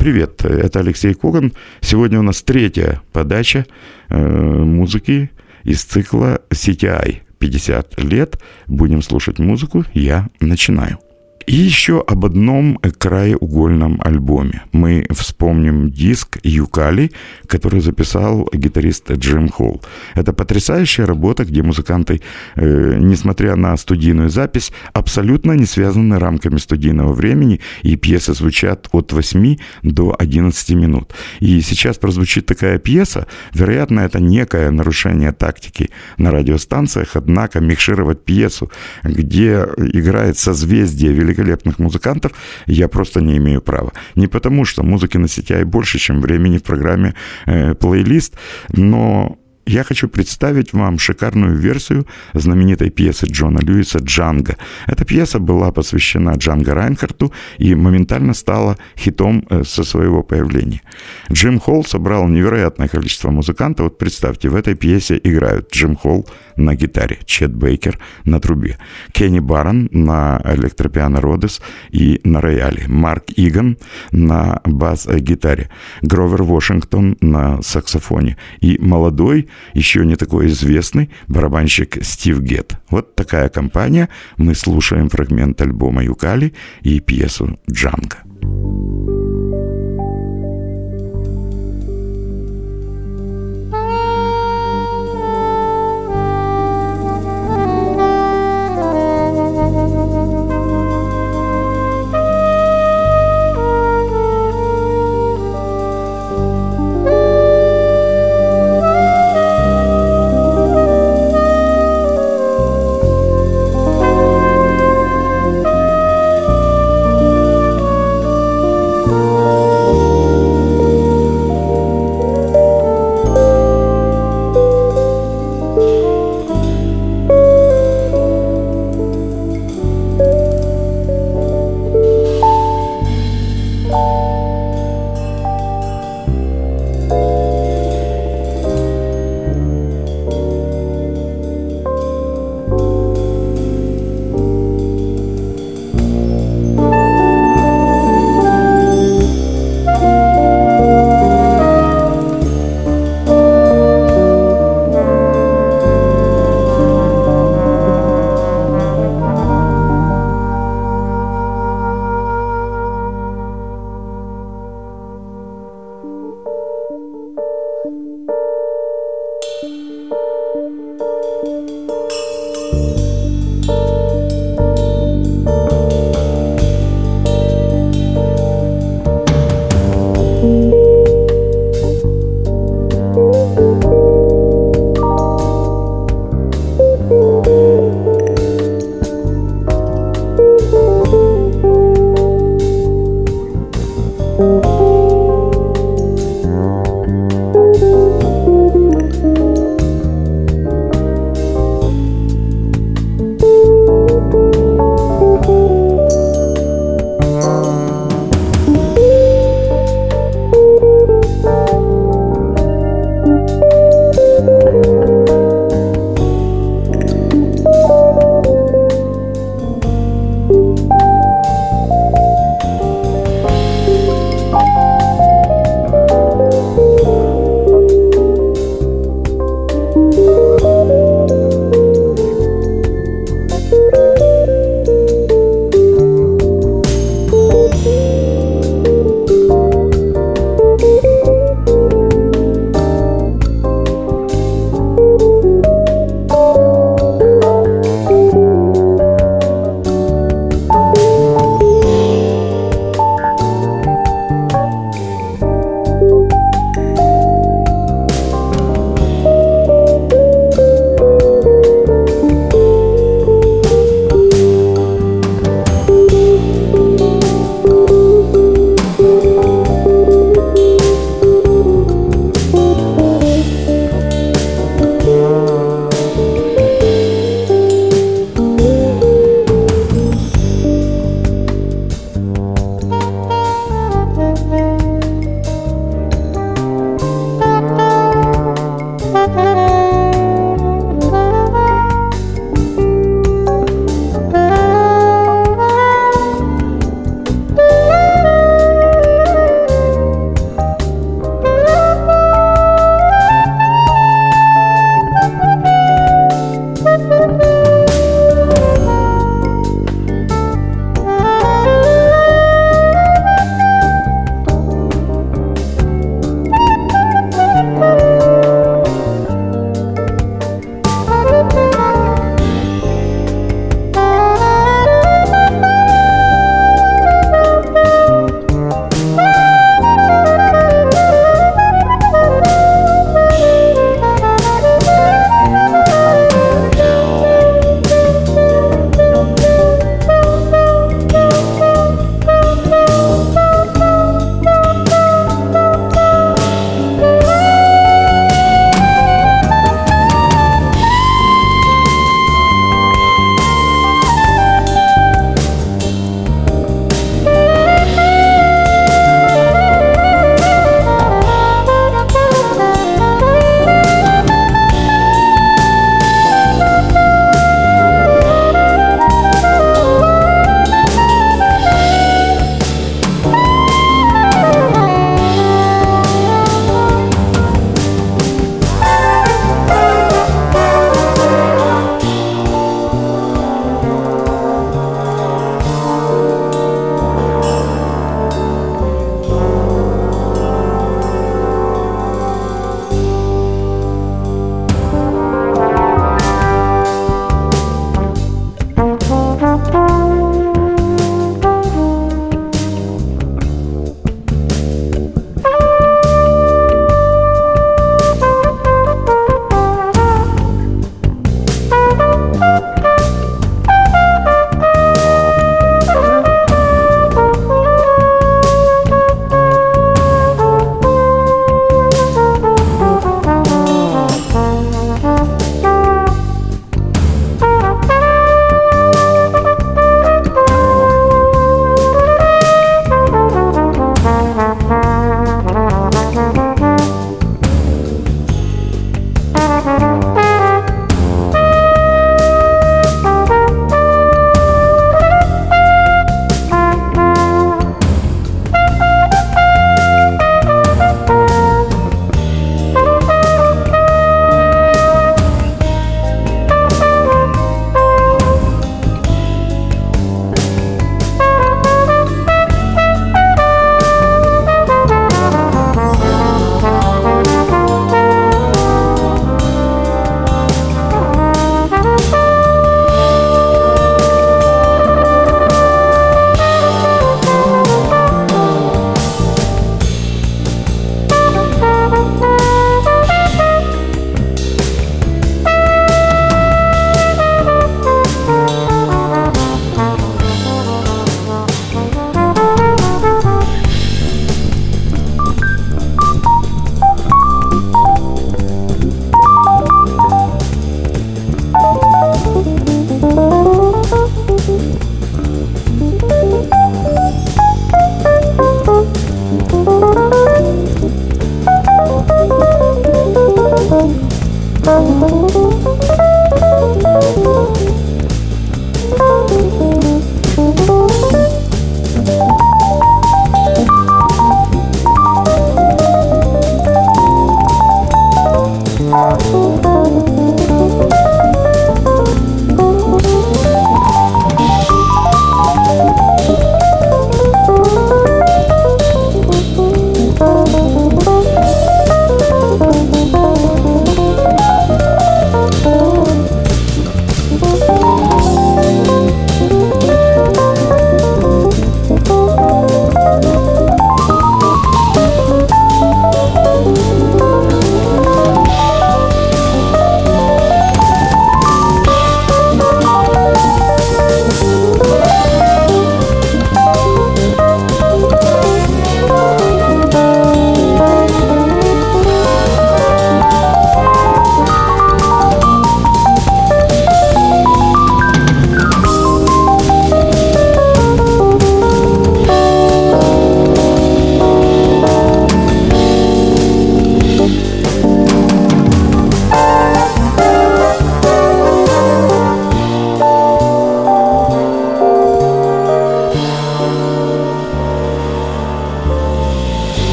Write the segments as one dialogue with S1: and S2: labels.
S1: Привет, это Алексей Коган. Сегодня у нас третья подача э, музыки из цикла CTI 50 лет. Будем слушать музыку. Я начинаю. И еще об одном краеугольном альбоме. Мы вспомним диск «Юкали», который записал гитарист Джим Холл. Это потрясающая работа, где музыканты, э, несмотря на студийную запись, абсолютно не связаны рамками студийного времени, и пьесы звучат от 8 до 11 минут. И сейчас прозвучит такая пьеса, вероятно, это некое нарушение тактики на радиостанциях, однако микшировать пьесу, где играет созвездие великолепного великолепных музыкантов, я просто не имею права. Не потому, что музыки на CTI больше, чем времени в программе э, плейлист, но я хочу представить вам шикарную версию знаменитой пьесы Джона Льюиса «Джанго». Эта пьеса была посвящена Джанго Райнхарту и моментально стала хитом э, со своего появления. Джим Холл собрал невероятное количество музыкантов. Вот представьте, в этой пьесе играют Джим Холл на гитаре, Чет Бейкер на трубе, Кенни Барон на электропиано Родес и на рояле, Марк Иган на бас-гитаре, Гровер Вашингтон на саксофоне и молодой еще не такой известный барабанщик Стив Гетт. Вот такая компания. Мы слушаем фрагмент альбома Юкали и пьесу Джанго. Oh.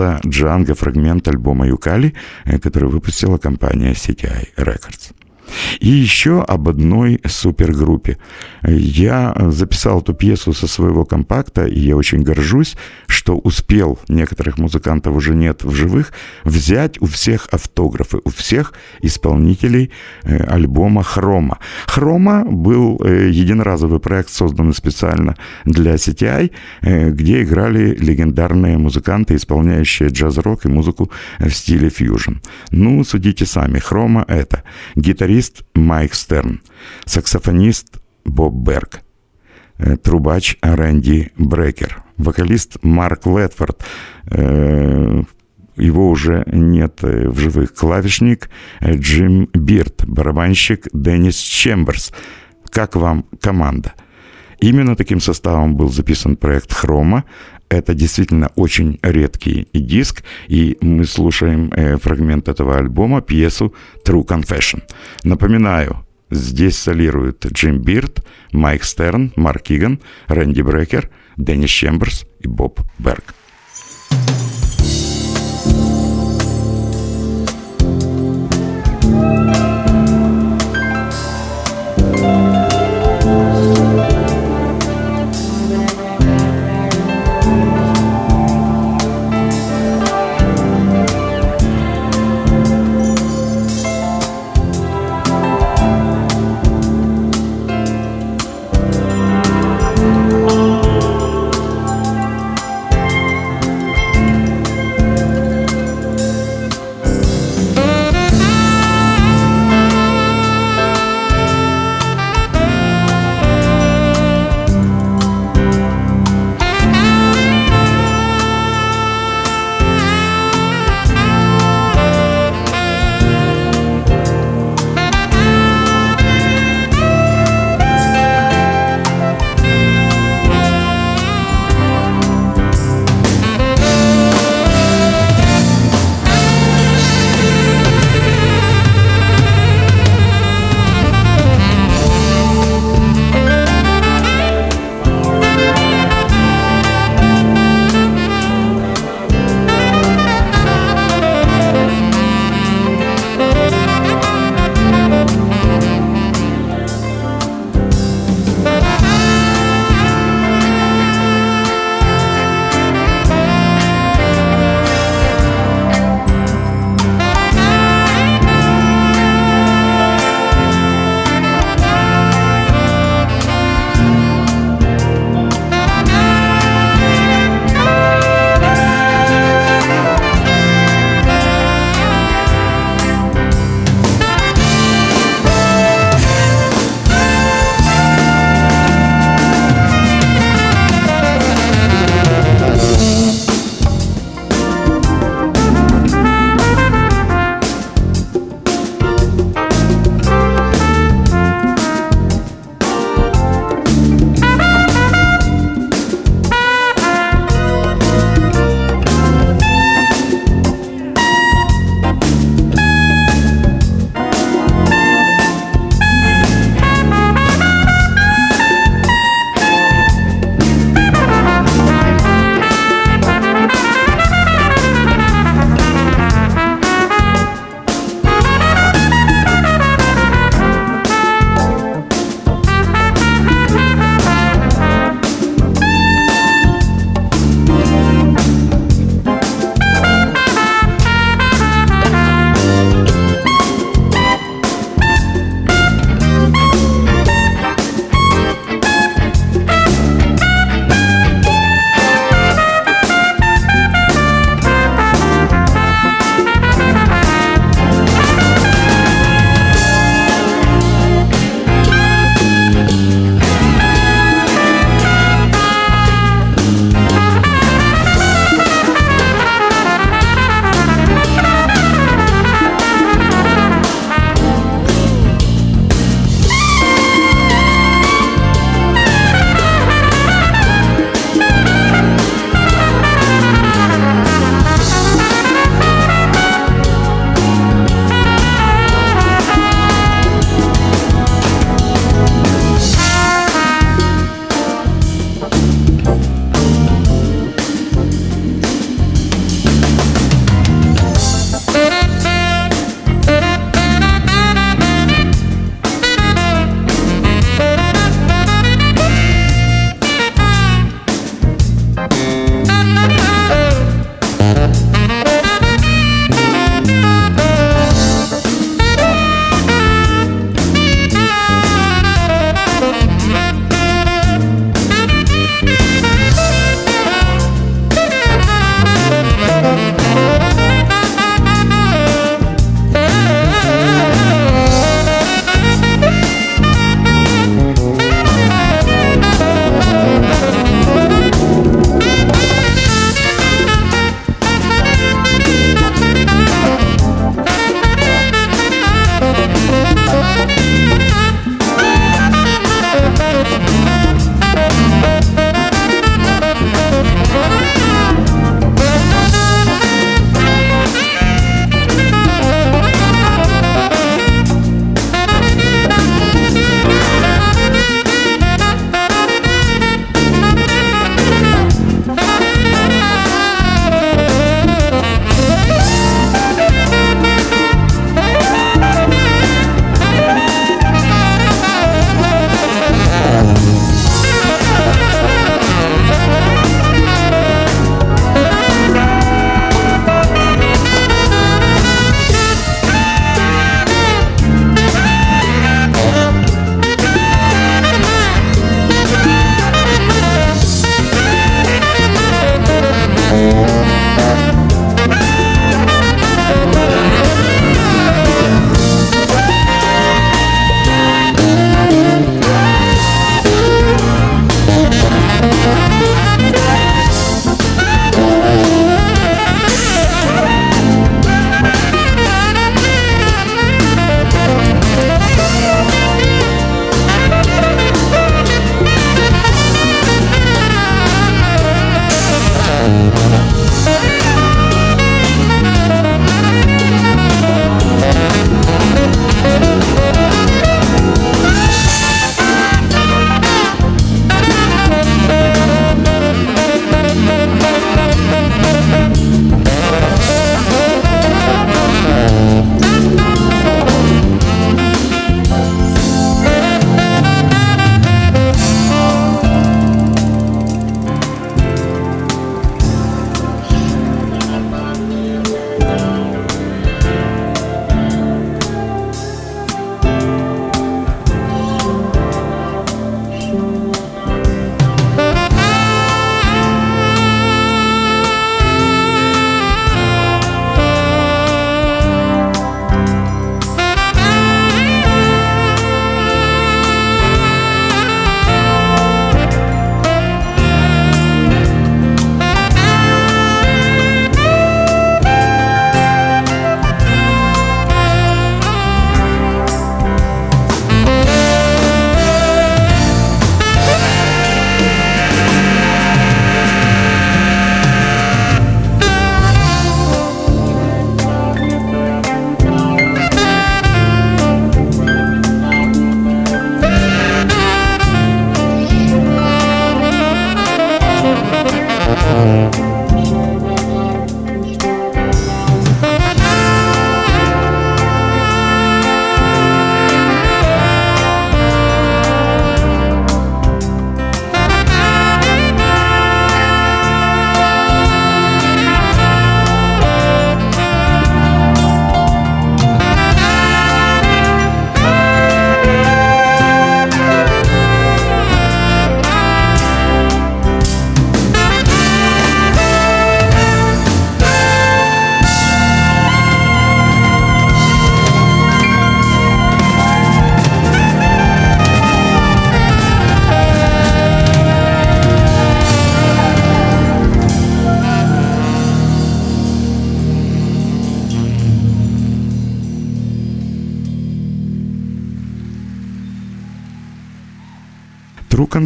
S1: Пьеса «Джанго» фрагмент альбома «Юкали», э, который выпустила компания CTI Records. И еще об одной супергруппе. Я записал эту пьесу со своего компакта, и я очень горжусь, что успел, некоторых музыкантов уже нет в живых, взять у всех автографы, у всех исполнителей э, альбома «Хрома». «Хрома» был э, единоразовый проект, созданный специально для CTI, э, где играли легендарные музыканты, исполняющие джаз-рок и музыку в стиле фьюжн. Ну, судите сами, «Хрома» — это гитарист Майк Стерн, саксофонист Боб Берг, трубач Рэнди Брекер – вокалист Марк Летфорд, э, его уже нет в живых. Клавишник Джим Бирд, барабанщик Деннис Чемберс. Как вам команда? Именно таким составом был записан проект «Хрома». Это действительно очень редкий диск, и мы слушаем э, фрагмент этого альбома, пьесу «True Confession». Напоминаю, Здесь солируют Джим Бирд, Майк Стерн, Марк Иган, Рэнди Брекер, Деннис Чемберс и Боб Берг.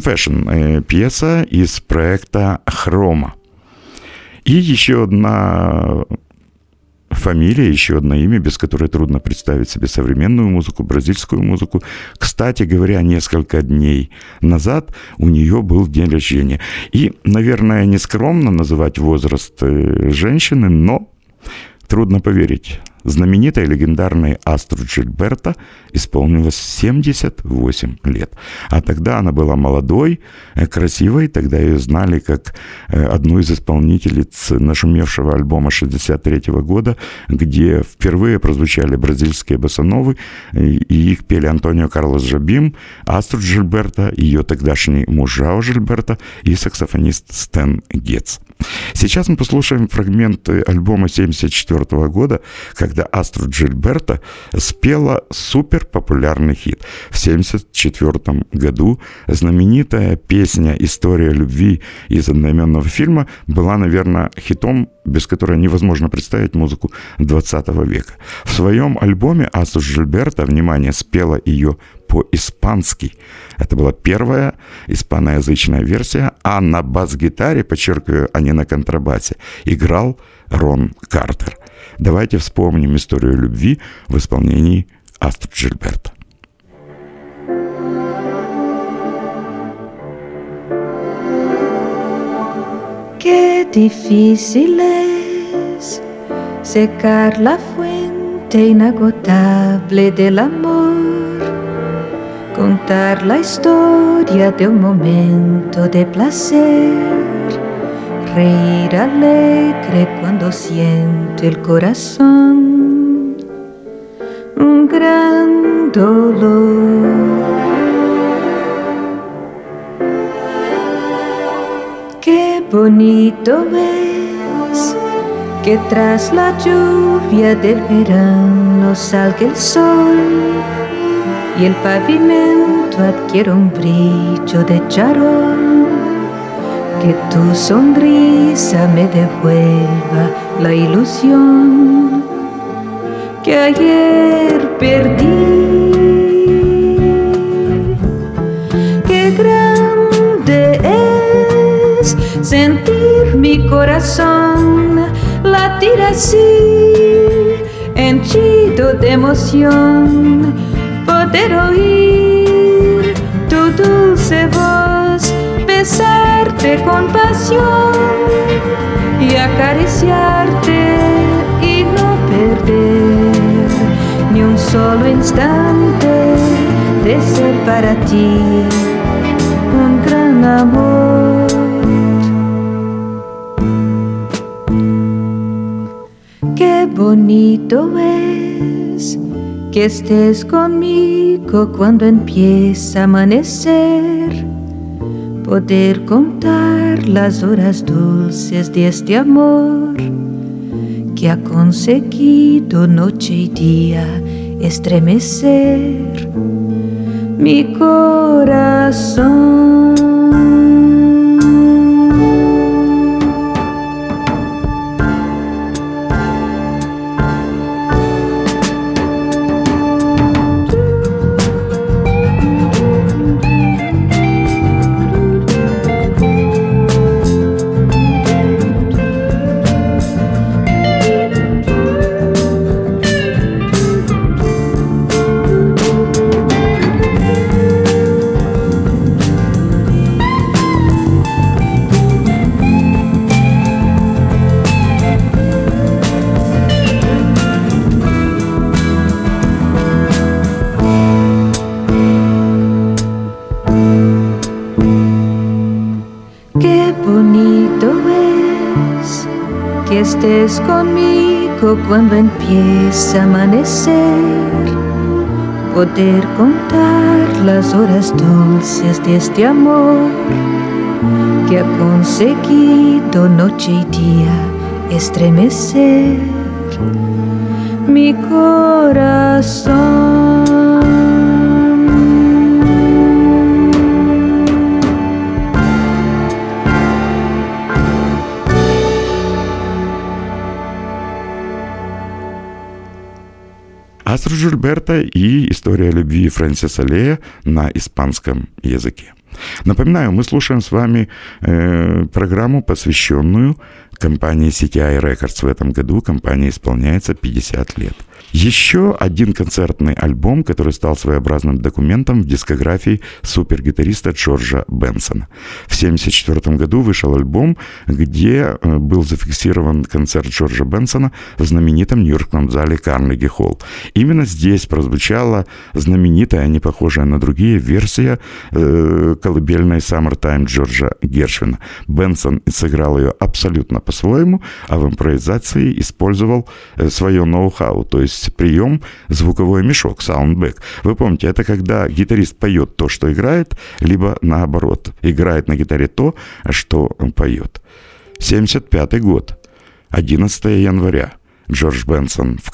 S1: Confession, пьеса из проекта «Хрома». И еще одна фамилия, еще одно имя, без которой трудно представить себе современную музыку, бразильскую музыку. Кстати говоря, несколько дней назад у нее был день рождения. И, наверное, нескромно называть возраст э, женщины, но трудно поверить знаменитой легендарной Астру Джильберта исполнилось 78 лет. А тогда она была молодой, э, красивой, тогда ее знали как э, одну из исполнительниц нашумевшего альбома 63 года, где впервые прозвучали бразильские басановы, и их пели Антонио Карлос Жабим, Астру Джильберта, ее тогдашний муж Жао Жильберта и саксофонист Стэн Гетц. Сейчас мы послушаем фрагмент альбома 74 года, когда Астру Джильберта спела супер популярный хит. В 74 году знаменитая песня «История любви» из одноименного фильма была, наверное, хитом, без которой невозможно представить музыку 20 века. В своем альбоме Астру Джильберта, внимание, спела ее по-испански. Это была первая испаноязычная версия, а на бас-гитаре, подчеркиваю, а не на контрабасе, играл Рон Картер. Давайте вспомним историю любви в исполнении Астрид Джильберта.
S2: Qué difícil es secar la fuente inagotable del amor, contar la historia de un momento de placer. Reír alegre cuando siento el corazón. Un gran dolor. Qué bonito es que tras la lluvia del verano salga el sol y el pavimento adquiere un brillo de charol que tu sonrisa me devuelva la ilusión que ayer perdí. Qué grande es sentir mi corazón latir así, henchido de emoción, poder oír tu dulce voz besarte con pasión y acariciarte y no perder ni un solo instante de ser para ti un gran amor. Qué bonito es que estés conmigo cuando empieza a amanecer poder contar las horas dulces de este amor que ha conseguido noche y día estremecer mi corazón. Cuando empieza a amanecer. Poder contar las horas dulces de este amor que ha conseguido noche y día estremecer mi corazón.
S1: Астро Жильберта и история любви Фрэнсиса Лея на испанском языке. Напоминаю, мы слушаем с вами э, программу, посвященную компании CTI Records в этом году. Компания исполняется 50 лет. Еще один концертный альбом, который стал своеобразным документом в дискографии супергитариста Джорджа Бенсона. В 1974 году вышел альбом, где э, был зафиксирован концерт Джорджа Бенсона в знаменитом нью-йоркском зале Карнеги Холл. Именно здесь прозвучала знаменитая, а не похожая на другие, версия э, колыбельной «Summertime» Джорджа Гершвина. Бенсон сыграл ее абсолютно по-своему, а в импровизации использовал э, свое ноу-хау, то есть прием звуковой мешок, саундбэк. Вы помните, это когда гитарист поет то, что играет, либо наоборот, играет на гитаре то, что поет. 75 год, 11 января. Джордж Бенсон в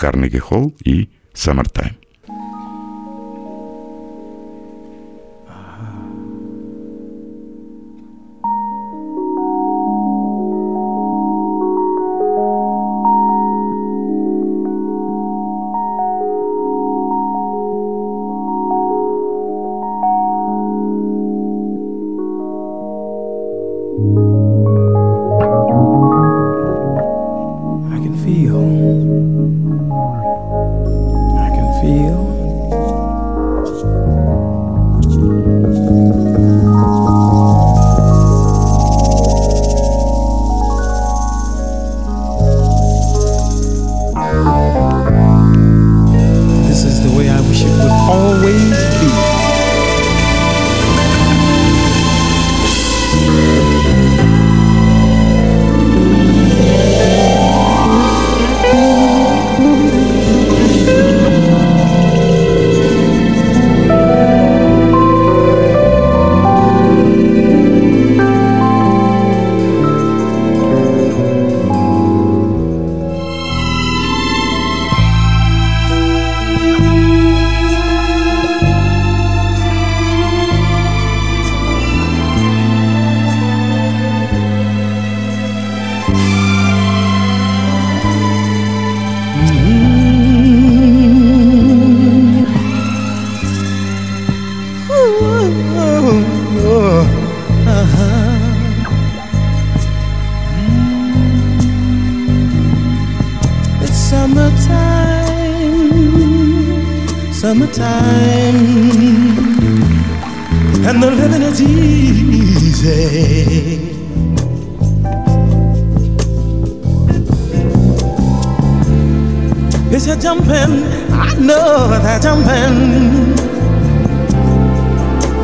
S1: open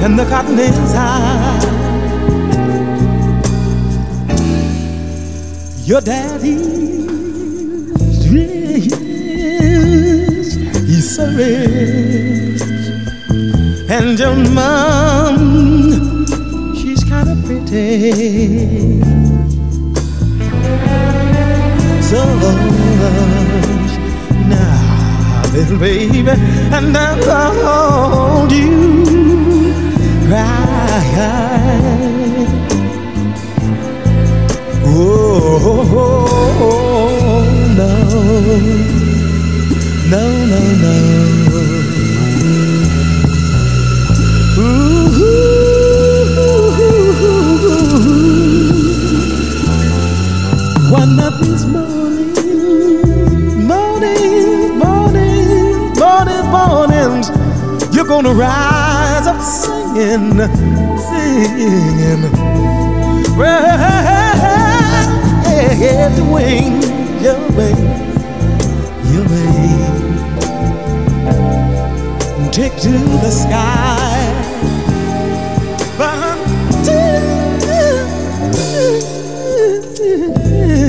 S1: and the cotton is high.
S3: Your daddy's rich, he's so rich, and your mom, she's kind of pretty. So uh, now, little baby and I'll hold you right. Oh, no, no, no, no. Ooh, one of these gonna rise up singing, singing. The wings, your wings, your wings. Take to the sky. But uh,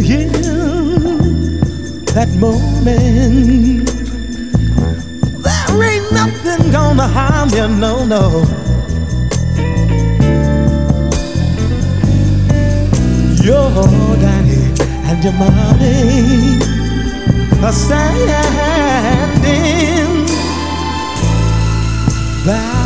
S3: yeah, that moment, gonna harm you, no, no. Your daddy and your money are standing by.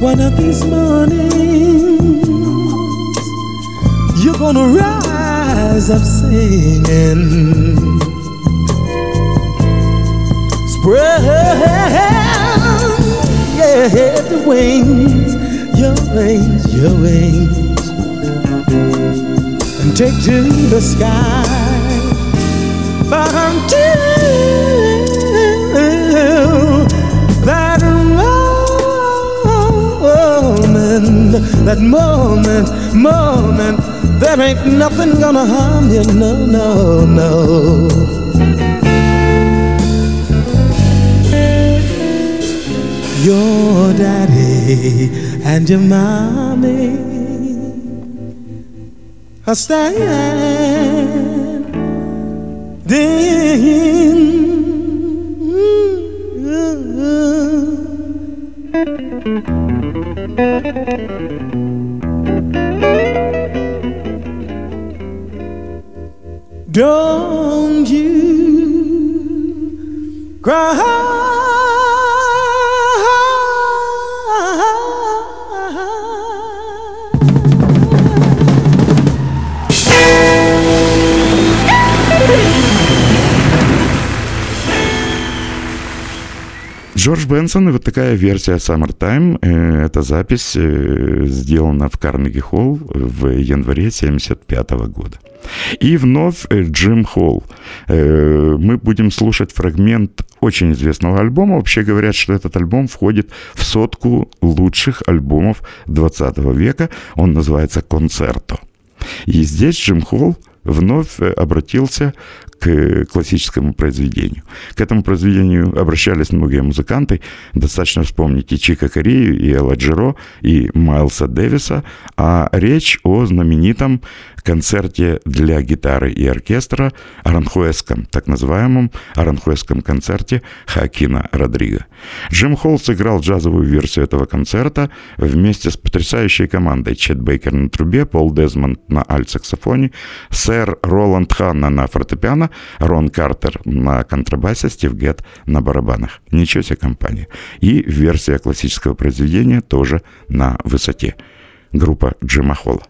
S3: One of these mornings, you're gonna rise up singing. Spread yeah, the wings, your wings, your wings, and take to the sky. But until that moment, that moment, moment, there ain't nothing gonna harm you, no, no, no. Your daddy and your mommy i stay
S1: Джордж Бенсон и вот такая версия Summertime. Э, Эта запись э, сделана в Карнеги Холл в январе 75 года. И вновь э, Джим Холл. Мы будем слушать фрагмент очень известного альбома. Вообще говорят, что этот альбом входит в сотку лучших альбомов 20 века. Он называется «Концерто». И здесь Джим Холл вновь обратился к классическому произведению. К этому произведению обращались многие музыканты. Достаточно вспомнить и Чика Корею, и Элла Джеро, и Майлса Дэвиса. А речь о знаменитом концерте для гитары и оркестра, аранхуэском, так называемом аранхуэском концерте Хакина Родриго. Джим Холл сыграл джазовую версию этого концерта вместе с потрясающей командой Чет Бейкер на трубе, Пол Дезмонд на альт-саксофоне, сэр Роланд Ханна на фортепиано, Рон Картер на контрабасе, Стив Гетт на барабанах. Ничего себе компания. И версия классического произведения тоже на высоте. Группа Джима Холла.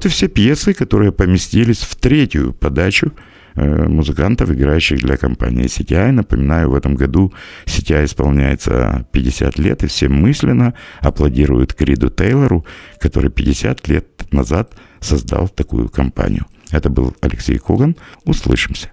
S1: Вот и все пьесы, которые поместились в третью подачу э, музыкантов, играющих для компании CTI. Напоминаю, в этом году CTI исполняется 50 лет, и все мысленно аплодируют Криду Тейлору, который 50 лет назад создал такую компанию. Это был Алексей Коган. Услышимся.